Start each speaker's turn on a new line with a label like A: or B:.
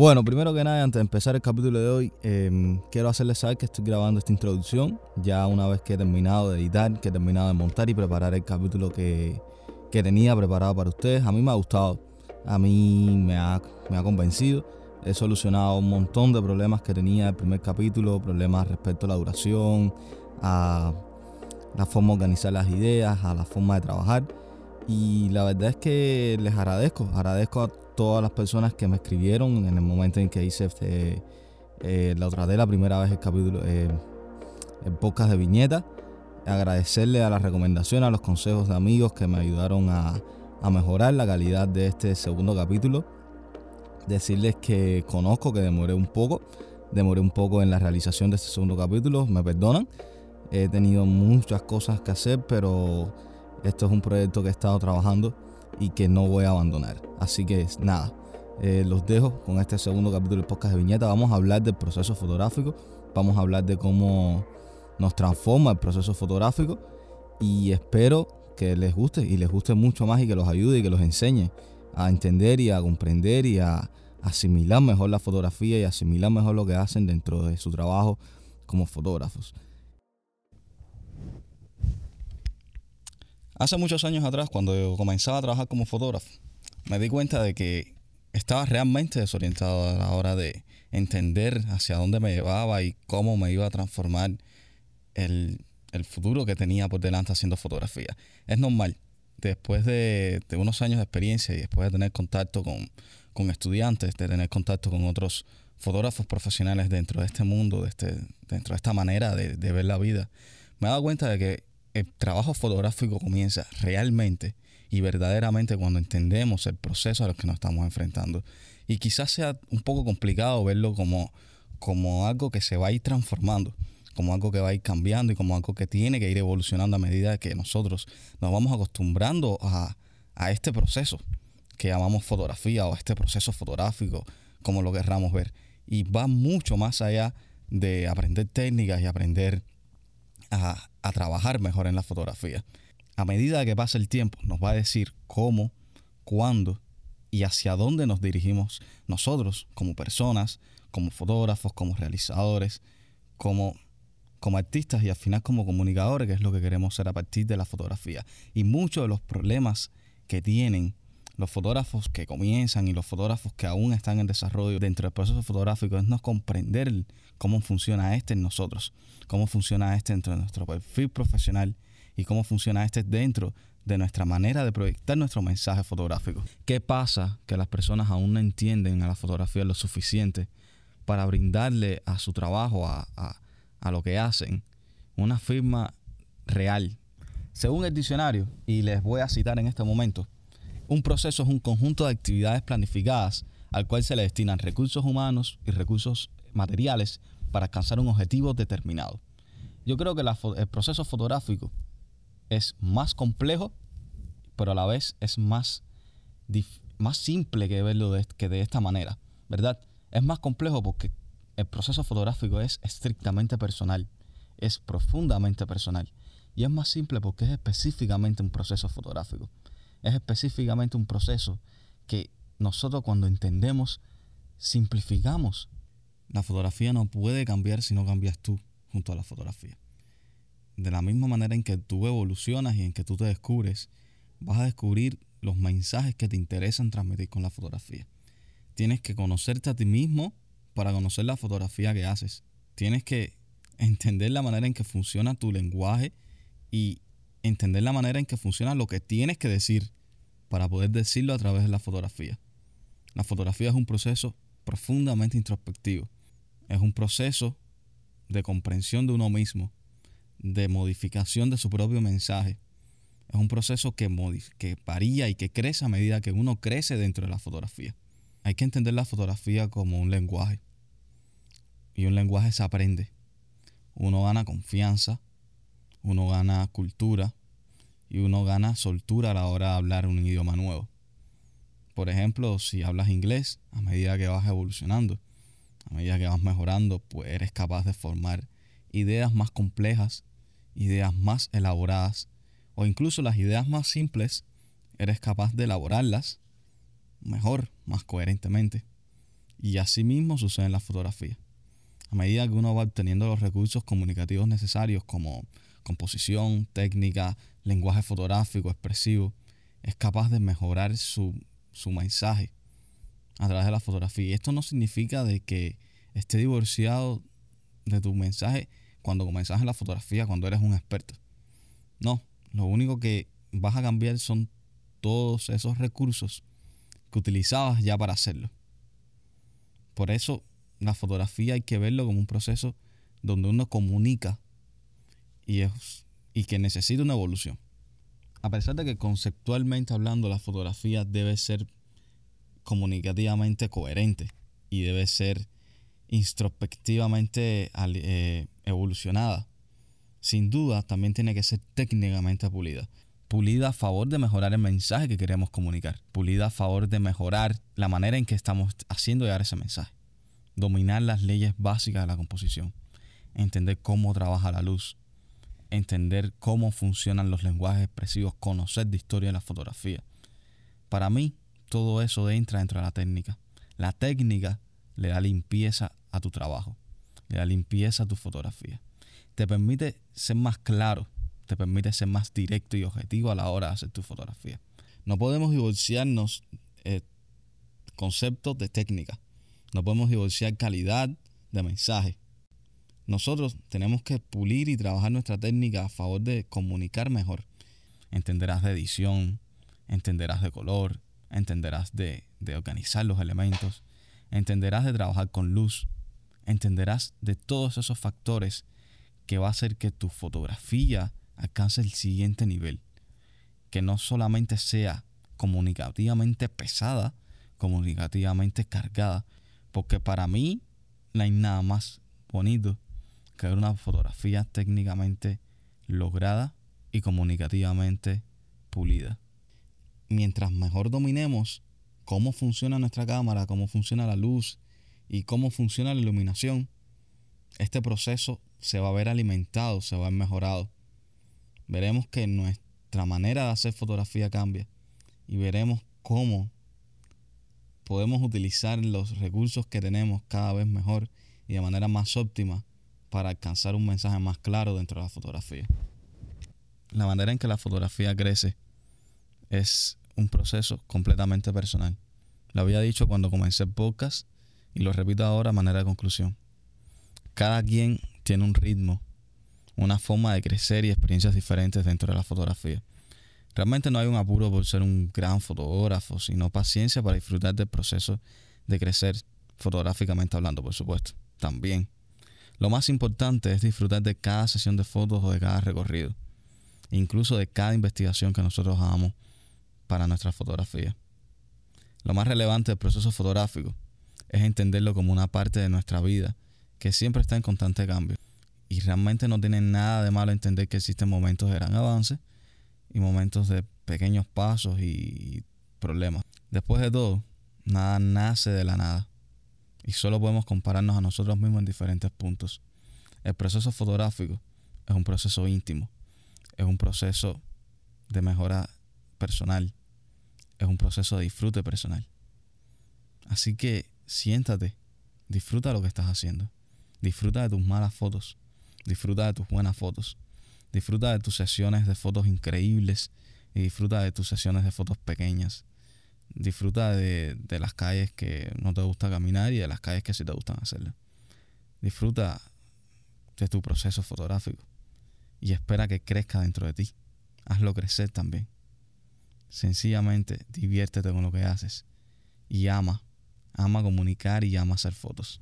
A: Bueno, primero que nada, antes de empezar el capítulo de hoy, em, quiero hacerles saber que estoy grabando esta introducción ya una vez que he terminado de editar, que he terminado de montar y preparar el capítulo que, que tenía preparado para ustedes. A mí me ha gustado, a mí me ha, me ha convencido. He solucionado un montón de problemas que tenía el primer capítulo, problemas respecto a la duración, a la forma de organizar las ideas, a la forma de trabajar. Y la verdad es que les agradezco, agradezco a todas las personas que me escribieron en el momento en que hice este, eh, la otra de la primera vez el capítulo, eh, el de viñeta. Agradecerle a las recomendaciones, a los consejos de amigos que me ayudaron a, a mejorar la calidad de este segundo capítulo. Decirles que conozco que demoré un poco, demoré un poco en la realización de este segundo capítulo, me perdonan. He tenido muchas cosas que hacer, pero esto es un proyecto que he estado trabajando y que no voy a abandonar. Así que nada, eh, los dejo con este segundo capítulo del podcast de Viñeta. Vamos a hablar del proceso fotográfico, vamos a hablar de cómo nos transforma el proceso fotográfico y espero que les guste y les guste mucho más y que los ayude y que los enseñe a entender y a comprender y a asimilar mejor la fotografía y asimilar mejor lo que hacen dentro de su trabajo como fotógrafos. Hace muchos años atrás, cuando comenzaba a trabajar como fotógrafo, me di cuenta de que estaba realmente desorientado a la hora de entender hacia dónde me llevaba y cómo me iba a transformar el, futuro que tenía por delante haciendo fotografía. Es normal, después de, unos años de experiencia y después de tener contacto con, estudiantes, de tener contacto con otros fotógrafos profesionales dentro de este mundo, de este, dentro de esta manera de, de ver la vida, me he dado cuenta de que trabajo fotográfico comienza realmente y verdaderamente cuando entendemos el proceso a lo que nos estamos enfrentando. Y quizás sea un poco complicado verlo como, como algo que se va a ir transformando, como algo que va a ir cambiando y como algo que tiene que ir evolucionando a medida que nosotros nos vamos acostumbrando a, a este proceso que llamamos fotografía o este proceso fotográfico, como lo querramos ver. Y va mucho más allá de aprender técnicas y aprender a, trabajar mejor en la fotografía. A medida que pasa el tiempo, nos va a decir cómo, cuándo y hacia dónde nos dirigimos nosotros como personas, como fotógrafos, como realizadores, como, como artistas y al final como comunicadores, que es lo que queremos ser a partir de la fotografía. Y muchos de los problemas que tienen los fotógrafos que comienzan y los fotógrafos que aún están en desarrollo dentro del proceso fotográfico es no comprender cómo funciona este en nosotros, cómo funciona este dentro de nuestro perfil profesional y cómo funciona este dentro de nuestra manera de proyectar nuestro mensaje fotográfico. ¿Qué pasa? Que las personas aún no entienden a la fotografía lo suficiente para brindarle a su trabajo, a, a lo que hacen, una firma real. Según el diccionario, y les voy a citar en este momento, un proceso es un conjunto de actividades planificadas al cual se le destinan recursos humanos y recursos materiales para alcanzar un objetivo determinado. Yo creo que el proceso fotográfico es más complejo, pero a la vez es más, más simple que verlo que de esta manera, ¿verdad? Es más complejo porque el proceso fotográfico es estrictamente personal, es profundamente personal. Y es más simple porque es específicamente un proceso fotográfico es específicamente un proceso que nosotros cuando entendemos, simplificamos. La fotografía no puede cambiar si no cambias tú junto a la fotografía. De la misma manera en que tú evolucionas y en que tú te descubres, vas a descubrir los mensajes que te interesan transmitir con la fotografía. Tienes que conocerte a ti mismo para conocer la fotografía que haces. Tienes que entender la manera en que funciona tu lenguaje y entender la manera en que funciona lo que tienes que decir para poder decirlo a través de la fotografía. La fotografía es un proceso profundamente introspectivo. Es un proceso de comprensión de uno mismo, de modificación de su propio mensaje. Es un proceso que, varía y que crece a medida que uno crece dentro de la fotografía. Hay que entender la fotografía como un lenguaje. Y un lenguaje se aprende. Uno gana confianza, uno gana cultura y uno gana soltura a la hora de hablar un idioma nuevo. Por ejemplo, si hablas inglés, a medida que vas evolucionando, a medida que vas mejorando, pues eres capaz de formar ideas más complejas, ideas más elaboradas, o incluso las ideas más simples, eres capaz de elaborarlas mejor, más coherentemente. Y así mismo sucede en la fotografía. A medida que uno va obteniendo los recursos comunicativos necesarios como composición, técnica, lenguaje fotográfico, expresivo, es capaz de mejorar su, su mensaje a través de la fotografía. Y esto no significa de que esté divorciado de tu mensaje cuando comenzas en la fotografía, cuando eres un experto. No, lo único que vas a cambiar son todos esos recursos que utilizabas ya para hacerlo. Por eso la fotografía hay que verlo como un proceso donde uno comunica y, es, y que necesita una evolución. A pesar de que conceptualmente hablando la fotografía debe ser comunicativamente coherente y debe ser introspectivamente eh, evolucionada, sin duda también tiene que ser técnicamente pulida. Pulida a favor de mejorar el mensaje que queremos comunicar. Pulida a favor de mejorar la manera en que estamos haciendo llegar ese mensaje. Dominar las leyes básicas de la composición. Entender cómo trabaja la luz. Entender cómo funcionan los lenguajes expresivos. Conocer de historia de la fotografía. Para mí, todo eso entra dentro de la técnica. La técnica le da limpieza a tu trabajo. Le da limpieza a tu fotografía te permite ser más claro, te permite ser más directo y objetivo a la hora de hacer tu fotografía. No podemos divorciarnos eh, conceptos de técnica, no podemos divorciar calidad de mensaje. Nosotros tenemos que pulir y trabajar nuestra técnica a favor de comunicar mejor. Entenderás de edición, entenderás de color, entenderás de, organizar los elementos, entenderás de trabajar con luz, entenderás de todos esos factores que va a hacer que tu fotografía alcance el siguiente nivel. Que no solamente sea comunicativamente pesada, comunicativamente cargada, porque para mí no hay nada más bonito ver una fotografía técnicamente lograda y comunicativamente pulida. Mientras mejor dominemos cómo funciona nuestra cámara, cómo funciona la luz y cómo funciona la iluminación, este proceso se va a ver alimentado, se va a ver mejorado. Veremos que nuestra manera de hacer fotografía cambia y veremos cómo podemos utilizar los recursos que tenemos cada vez mejor y de manera más óptima para alcanzar un mensaje más claro dentro de la fotografía. La manera en que la fotografía crece es un proceso completamente personal. Lo había dicho cuando comencé el y lo repito ahora a manera de conclusión. Cada quien tiene un ritmo, una forma de crecer y experiencias diferentes dentro de la fotografía. Realmente no hay un apuro por ser un gran fotógrafo, sino paciencia para disfrutar del proceso de crecer fotográficamente hablando, por supuesto. También. Lo más importante es disfrutar de cada sesión de fotos o de cada recorrido, incluso de cada investigación que nosotros hagamos para nuestra fotografía. Lo más relevante del proceso fotográfico es entenderlo como una parte de nuestra vida que siempre está en constante cambio. Y realmente no tiene nada de malo entender que existen momentos de gran avance y momentos de pequeños pasos y problemas. Después de todo, nada nace de la nada. Y solo podemos compararnos a nosotros mismos en diferentes puntos. El proceso fotográfico es un proceso íntimo. Es un proceso de mejora personal. Es un proceso de disfrute personal. Así que siéntate, disfruta lo que estás haciendo. Disfruta de tus malas fotos. Disfruta de tus buenas fotos. Disfruta de tus sesiones de fotos increíbles y disfruta de tus sesiones de fotos pequeñas. Disfruta de, las calles que no te gusta caminar y de las calles que sí te gustan hacerlas. Disfruta de tu proceso fotográfico y espera que crezca dentro de ti. Hazlo crecer también. Sencillamente diviértete con lo que haces y ama, ama comunicar y ama hacer fotos.